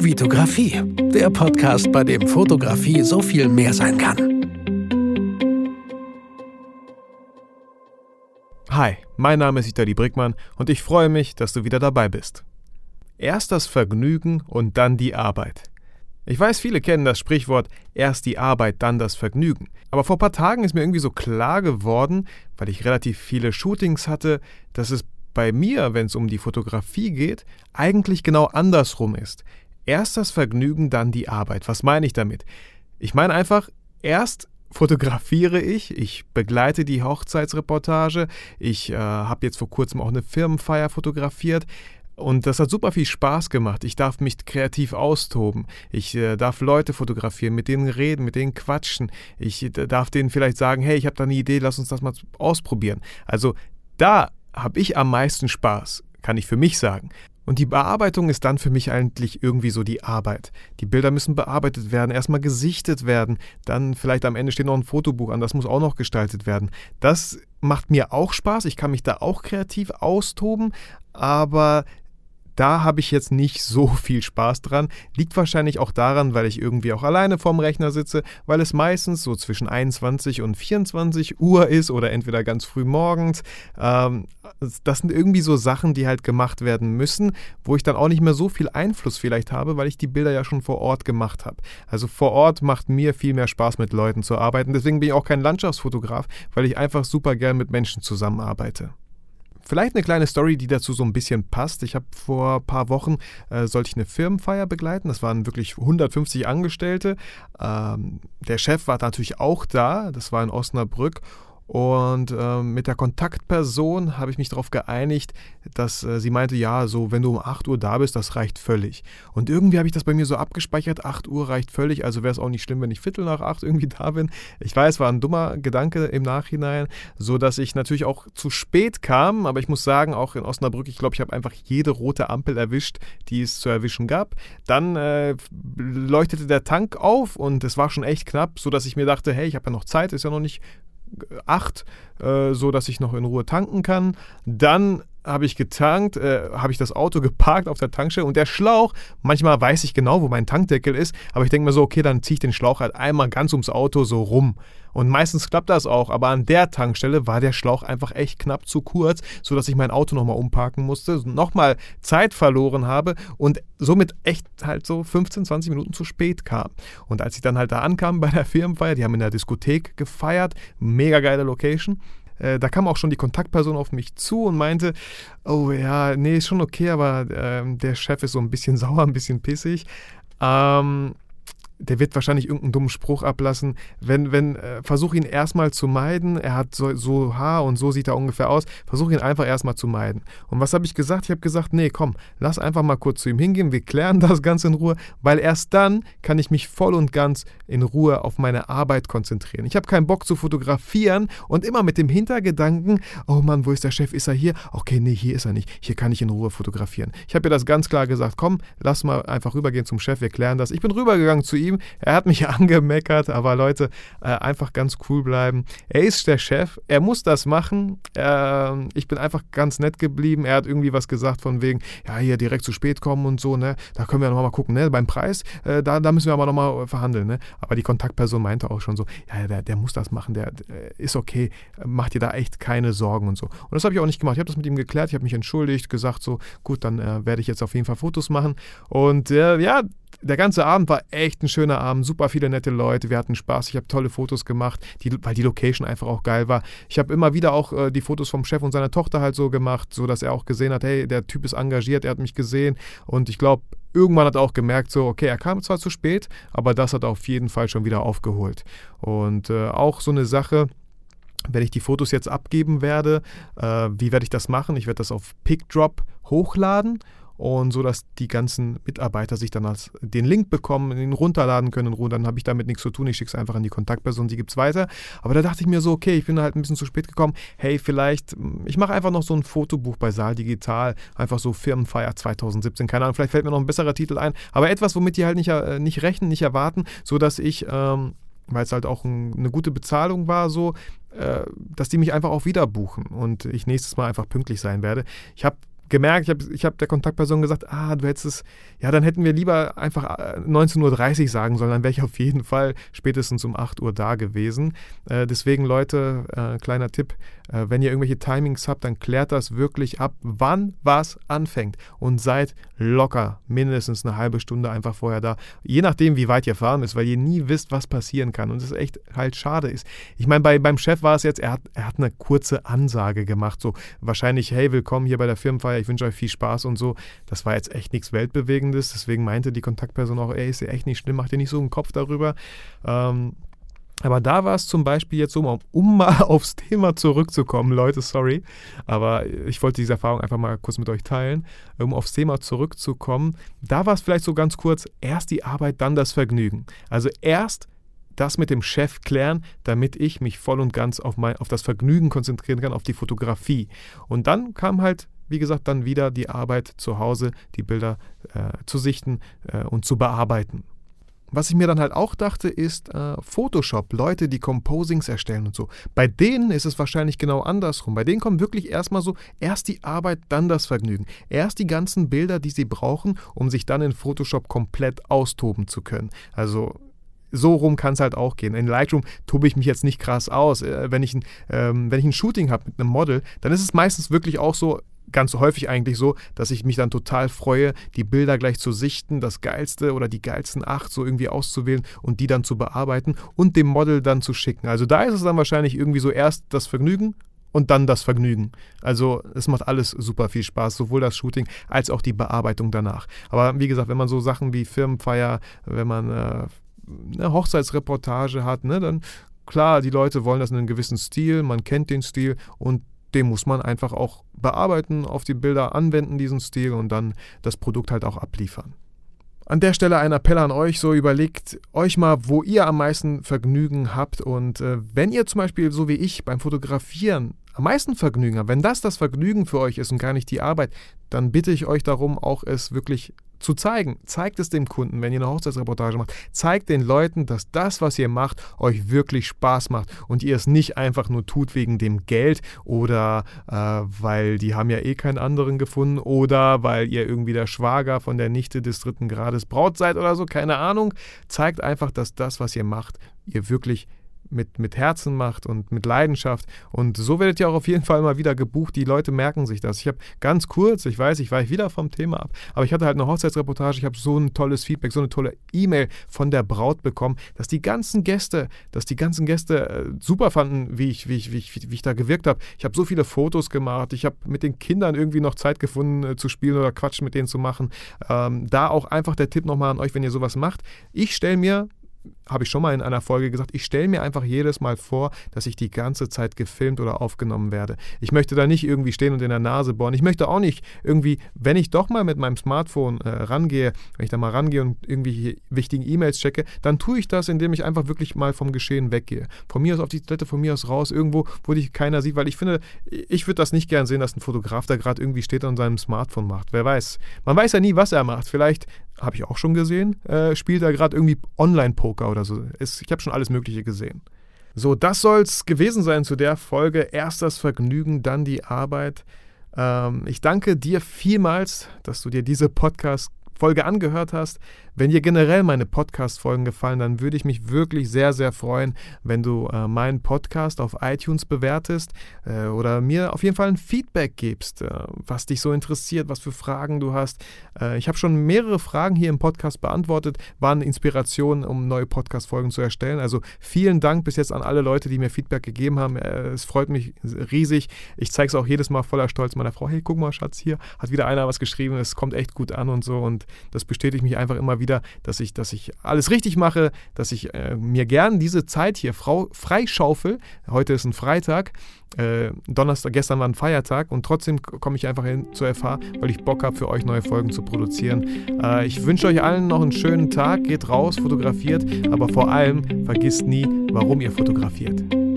Vitografie, der Podcast, bei dem Fotografie so viel mehr sein kann. Hi, mein Name ist Vitali Brickmann und ich freue mich, dass du wieder dabei bist. Erst das Vergnügen und dann die Arbeit. Ich weiß, viele kennen das Sprichwort erst die Arbeit, dann das Vergnügen. Aber vor ein paar Tagen ist mir irgendwie so klar geworden, weil ich relativ viele Shootings hatte, dass es bei mir, wenn es um die Fotografie geht, eigentlich genau andersrum ist. Erst das Vergnügen, dann die Arbeit. Was meine ich damit? Ich meine einfach, erst fotografiere ich, ich begleite die Hochzeitsreportage, ich äh, habe jetzt vor kurzem auch eine Firmenfeier fotografiert. Und das hat super viel Spaß gemacht. Ich darf mich kreativ austoben. Ich äh, darf Leute fotografieren, mit denen reden, mit denen quatschen. Ich äh, darf denen vielleicht sagen, hey, ich habe da eine Idee, lass uns das mal ausprobieren. Also da habe ich am meisten Spaß, kann ich für mich sagen. Und die Bearbeitung ist dann für mich eigentlich irgendwie so die Arbeit. Die Bilder müssen bearbeitet werden, erstmal gesichtet werden, dann vielleicht am Ende steht noch ein Fotobuch an, das muss auch noch gestaltet werden. Das macht mir auch Spaß, ich kann mich da auch kreativ austoben, aber da habe ich jetzt nicht so viel Spaß dran. Liegt wahrscheinlich auch daran, weil ich irgendwie auch alleine vorm Rechner sitze, weil es meistens so zwischen 21 und 24 Uhr ist oder entweder ganz früh morgens. Ähm, das sind irgendwie so Sachen, die halt gemacht werden müssen, wo ich dann auch nicht mehr so viel Einfluss vielleicht habe, weil ich die Bilder ja schon vor Ort gemacht habe. Also vor Ort macht mir viel mehr Spaß, mit Leuten zu arbeiten. Deswegen bin ich auch kein Landschaftsfotograf, weil ich einfach super gern mit Menschen zusammenarbeite. Vielleicht eine kleine Story, die dazu so ein bisschen passt. Ich habe vor ein paar Wochen, äh, sollte ich eine Firmenfeier begleiten. Das waren wirklich 150 Angestellte. Ähm, der Chef war natürlich auch da. Das war in Osnabrück. Und äh, mit der Kontaktperson habe ich mich darauf geeinigt, dass äh, sie meinte, ja, so wenn du um 8 Uhr da bist, das reicht völlig. Und irgendwie habe ich das bei mir so abgespeichert, 8 Uhr reicht völlig, also wäre es auch nicht schlimm, wenn ich Viertel nach 8 irgendwie da bin. Ich weiß, war ein dummer Gedanke im Nachhinein, so dass ich natürlich auch zu spät kam, aber ich muss sagen, auch in Osnabrück, ich glaube, ich habe einfach jede rote Ampel erwischt, die es zu erwischen gab. Dann äh, leuchtete der Tank auf und es war schon echt knapp, so dass ich mir dachte, hey, ich habe ja noch Zeit, ist ja noch nicht 8, äh, so dass ich noch in Ruhe tanken kann. Dann habe ich getankt, äh, habe ich das Auto geparkt auf der Tankstelle und der Schlauch, manchmal weiß ich genau, wo mein Tankdeckel ist, aber ich denke mir so, okay, dann ziehe ich den Schlauch halt einmal ganz ums Auto so rum. Und meistens klappt das auch, aber an der Tankstelle war der Schlauch einfach echt knapp zu kurz, sodass ich mein Auto nochmal umparken musste, nochmal Zeit verloren habe und somit echt halt so 15, 20 Minuten zu spät kam. Und als ich dann halt da ankam bei der Firmenfeier, die haben in der Diskothek gefeiert, mega geile Location, äh, da kam auch schon die Kontaktperson auf mich zu und meinte, oh ja, nee, ist schon okay, aber äh, der Chef ist so ein bisschen sauer, ein bisschen pissig. Ähm, der wird wahrscheinlich irgendeinen dummen Spruch ablassen. Wenn, wenn, äh, versuch ihn erstmal zu meiden. Er hat so, so Haar und so sieht er ungefähr aus. Versuch ihn einfach erstmal zu meiden. Und was habe ich gesagt? Ich habe gesagt, nee, komm, lass einfach mal kurz zu ihm hingehen. Wir klären das Ganze in Ruhe, weil erst dann kann ich mich voll und ganz in Ruhe auf meine Arbeit konzentrieren. Ich habe keinen Bock zu fotografieren und immer mit dem Hintergedanken, oh Mann, wo ist der Chef? Ist er hier? Okay, nee, hier ist er nicht. Hier kann ich in Ruhe fotografieren. Ich habe ihr das ganz klar gesagt, komm, lass mal einfach rübergehen zum Chef, wir klären das. Ich bin rübergegangen zu ihm Er hat mich angemeckert, aber Leute, äh, einfach ganz cool bleiben. Er ist der Chef, er muss das machen. Äh, ich bin einfach ganz nett geblieben. Er hat irgendwie was gesagt von wegen, ja, hier direkt zu spät kommen und so, ne? Da können wir nochmal mal gucken, ne? Beim Preis, äh, da, da müssen wir aber nochmal verhandeln, ne? Aber die Kontaktperson meinte auch schon so, ja, der, der muss das machen, der, der ist okay, mach dir da echt keine Sorgen und so. Und das habe ich auch nicht gemacht. Ich habe das mit ihm geklärt, ich habe mich entschuldigt, gesagt so, gut, dann äh, werde ich jetzt auf jeden Fall Fotos machen. Und äh, ja, der ganze Abend war echt ein schöner Abend, super viele nette Leute, wir hatten Spaß, ich habe tolle Fotos gemacht, die, weil die Location einfach auch geil war. Ich habe immer wieder auch äh, die Fotos vom Chef und seiner Tochter halt so gemacht, so dass er auch gesehen hat, hey, der Typ ist engagiert, er hat mich gesehen und ich glaube, irgendwann hat er auch gemerkt, so, okay, er kam zwar zu spät, aber das hat er auf jeden Fall schon wieder aufgeholt. Und äh, auch so eine Sache, wenn ich die Fotos jetzt abgeben werde, äh, wie werde ich das machen? Ich werde das auf PickDrop hochladen und so, dass die ganzen Mitarbeiter sich dann als den Link bekommen, ihn runterladen können und dann habe ich damit nichts zu tun. Ich schicke es einfach an die Kontaktperson, die gibt es weiter. Aber da dachte ich mir so, okay, ich bin halt ein bisschen zu spät gekommen. Hey, vielleicht, ich mache einfach noch so ein Fotobuch bei Saal Digital, einfach so Firmenfeier 2017, keine Ahnung, vielleicht fällt mir noch ein besserer Titel ein, aber etwas, womit die halt nicht, äh, nicht rechnen, nicht erwarten, so dass ich ähm, weil es halt auch ein, eine gute Bezahlung war, so, äh, dass die mich einfach auch wieder buchen und ich nächstes Mal einfach pünktlich sein werde. Ich habe gemerkt, ich habe ich hab der Kontaktperson gesagt, ah, du hättest es, ja, dann hätten wir lieber einfach 19.30 äh, Uhr sagen sollen, dann wäre ich auf jeden Fall spätestens um 8 Uhr da gewesen. Äh, deswegen, Leute, äh, kleiner Tipp, äh, wenn ihr irgendwelche Timings habt, dann klärt das wirklich ab, wann was anfängt und seid locker mindestens eine halbe Stunde einfach vorher da. Je nachdem, wie weit ihr fahren müsst, weil ihr nie wisst, was passieren kann und es echt halt schade ist. Ich meine, bei, beim Chef war es jetzt, er hat, er hat eine kurze Ansage gemacht, so wahrscheinlich, hey, willkommen hier bei der Firmenfeier, ich wünsche euch viel Spaß und so. Das war jetzt echt nichts Weltbewegendes, deswegen meinte die Kontaktperson auch, ey, ist ja echt nicht schlimm, macht ihr nicht so einen Kopf darüber. Ähm, aber da war es zum Beispiel jetzt so, um, um mal aufs Thema zurückzukommen, Leute, sorry, aber ich wollte diese Erfahrung einfach mal kurz mit euch teilen, um aufs Thema zurückzukommen. Da war es vielleicht so ganz kurz, erst die Arbeit, dann das Vergnügen. Also erst das mit dem Chef klären, damit ich mich voll und ganz auf, mein, auf das Vergnügen konzentrieren kann, auf die Fotografie. Und dann kam halt, wie gesagt, dann wieder die Arbeit zu Hause, die Bilder äh, zu sichten äh, und zu bearbeiten. Was ich mir dann halt auch dachte, ist äh, Photoshop, Leute, die Composings erstellen und so. Bei denen ist es wahrscheinlich genau andersrum. Bei denen kommt wirklich erstmal so, erst die Arbeit, dann das Vergnügen. Erst die ganzen Bilder, die sie brauchen, um sich dann in Photoshop komplett austoben zu können. Also so rum kann es halt auch gehen. In Lightroom tobe ich mich jetzt nicht krass aus. Äh, wenn, ich ein, ähm, wenn ich ein Shooting habe mit einem Model, dann ist es meistens wirklich auch so, ganz häufig eigentlich so, dass ich mich dann total freue, die Bilder gleich zu sichten, das geilste oder die geilsten acht so irgendwie auszuwählen und die dann zu bearbeiten und dem Model dann zu schicken. Also da ist es dann wahrscheinlich irgendwie so erst das Vergnügen und dann das Vergnügen. Also es macht alles super viel Spaß, sowohl das Shooting als auch die Bearbeitung danach. Aber wie gesagt, wenn man so Sachen wie Firmenfeier, wenn man äh, eine Hochzeitsreportage hat, ne, dann klar, die Leute wollen das in einem gewissen Stil, man kennt den Stil und den muss man einfach auch bearbeiten, auf die Bilder anwenden, diesen Stil und dann das Produkt halt auch abliefern. An der Stelle ein Appell an euch, so überlegt euch mal, wo ihr am meisten Vergnügen habt und äh, wenn ihr zum Beispiel so wie ich beim Fotografieren am meisten Vergnügen habt, wenn das das Vergnügen für euch ist und gar nicht die Arbeit, dann bitte ich euch darum, auch es wirklich zu zeigen. Zeigt es dem Kunden, wenn ihr eine Hochzeitsreportage macht. Zeigt den Leuten, dass das, was ihr macht, euch wirklich Spaß macht und ihr es nicht einfach nur tut wegen dem Geld oder äh, weil die haben ja eh keinen anderen gefunden oder weil ihr irgendwie der Schwager von der Nichte des dritten Grades Braut seid oder so, keine Ahnung. Zeigt einfach, dass das, was ihr macht, ihr wirklich mit, mit Herzen macht und mit Leidenschaft. Und so werdet ihr auch auf jeden Fall mal wieder gebucht. Die Leute merken sich das. Ich habe ganz kurz, ich weiß, ich weiche wieder vom Thema ab, aber ich hatte halt eine Hochzeitsreportage. Ich habe so ein tolles Feedback, so eine tolle E-Mail von der Braut bekommen, dass die ganzen Gäste, dass die ganzen Gäste äh, super fanden, wie ich, wie ich, wie ich, wie ich da gewirkt habe. Ich habe so viele Fotos gemacht. Ich habe mit den Kindern irgendwie noch Zeit gefunden äh, zu spielen oder Quatsch mit denen zu machen. Ähm, da auch einfach der Tipp nochmal an euch, wenn ihr sowas macht. Ich stelle mir habe ich schon mal in einer Folge gesagt, ich stelle mir einfach jedes Mal vor, dass ich die ganze Zeit gefilmt oder aufgenommen werde. Ich möchte da nicht irgendwie stehen und in der Nase bohren. Ich möchte auch nicht irgendwie, wenn ich doch mal mit meinem Smartphone äh, rangehe, wenn ich da mal rangehe und irgendwie wichtigen E-Mails checke, dann tue ich das, indem ich einfach wirklich mal vom Geschehen weggehe. Von mir aus auf die Toilette, von mir aus raus, irgendwo, wo dich keiner sieht, weil ich finde, ich würde das nicht gern sehen, dass ein Fotograf da gerade irgendwie steht und seinem Smartphone macht. Wer weiß. Man weiß ja nie, was er macht. Vielleicht habe ich auch schon gesehen, äh, spielt er gerade irgendwie Online-Poker oder so. Es, ich habe schon alles Mögliche gesehen. So, das soll es gewesen sein zu der Folge. Erst das Vergnügen, dann die Arbeit. Ähm, ich danke dir vielmals, dass du dir diese Podcast-Folge angehört hast. Wenn dir generell meine Podcast-Folgen gefallen, dann würde ich mich wirklich sehr, sehr freuen, wenn du äh, meinen Podcast auf iTunes bewertest äh, oder mir auf jeden Fall ein Feedback gibst, äh, was dich so interessiert, was für Fragen du hast. Äh, ich habe schon mehrere Fragen hier im Podcast beantwortet, waren Inspirationen, um neue Podcast-Folgen zu erstellen. Also vielen Dank bis jetzt an alle Leute, die mir Feedback gegeben haben. Äh, es freut mich riesig. Ich zeige es auch jedes Mal voller Stolz meiner Frau. Hey, guck mal, Schatz, hier hat wieder einer was geschrieben. Es kommt echt gut an und so. Und das bestätigt mich einfach immer wieder wieder, dass ich, dass ich alles richtig mache, dass ich äh, mir gern diese Zeit hier frau, freischaufel. Heute ist ein Freitag, äh, Donnerstag, gestern war ein Feiertag und trotzdem komme ich einfach hin zur FH, weil ich Bock habe, für euch neue Folgen zu produzieren. Äh, ich wünsche euch allen noch einen schönen Tag, geht raus, fotografiert, aber vor allem vergisst nie, warum ihr fotografiert.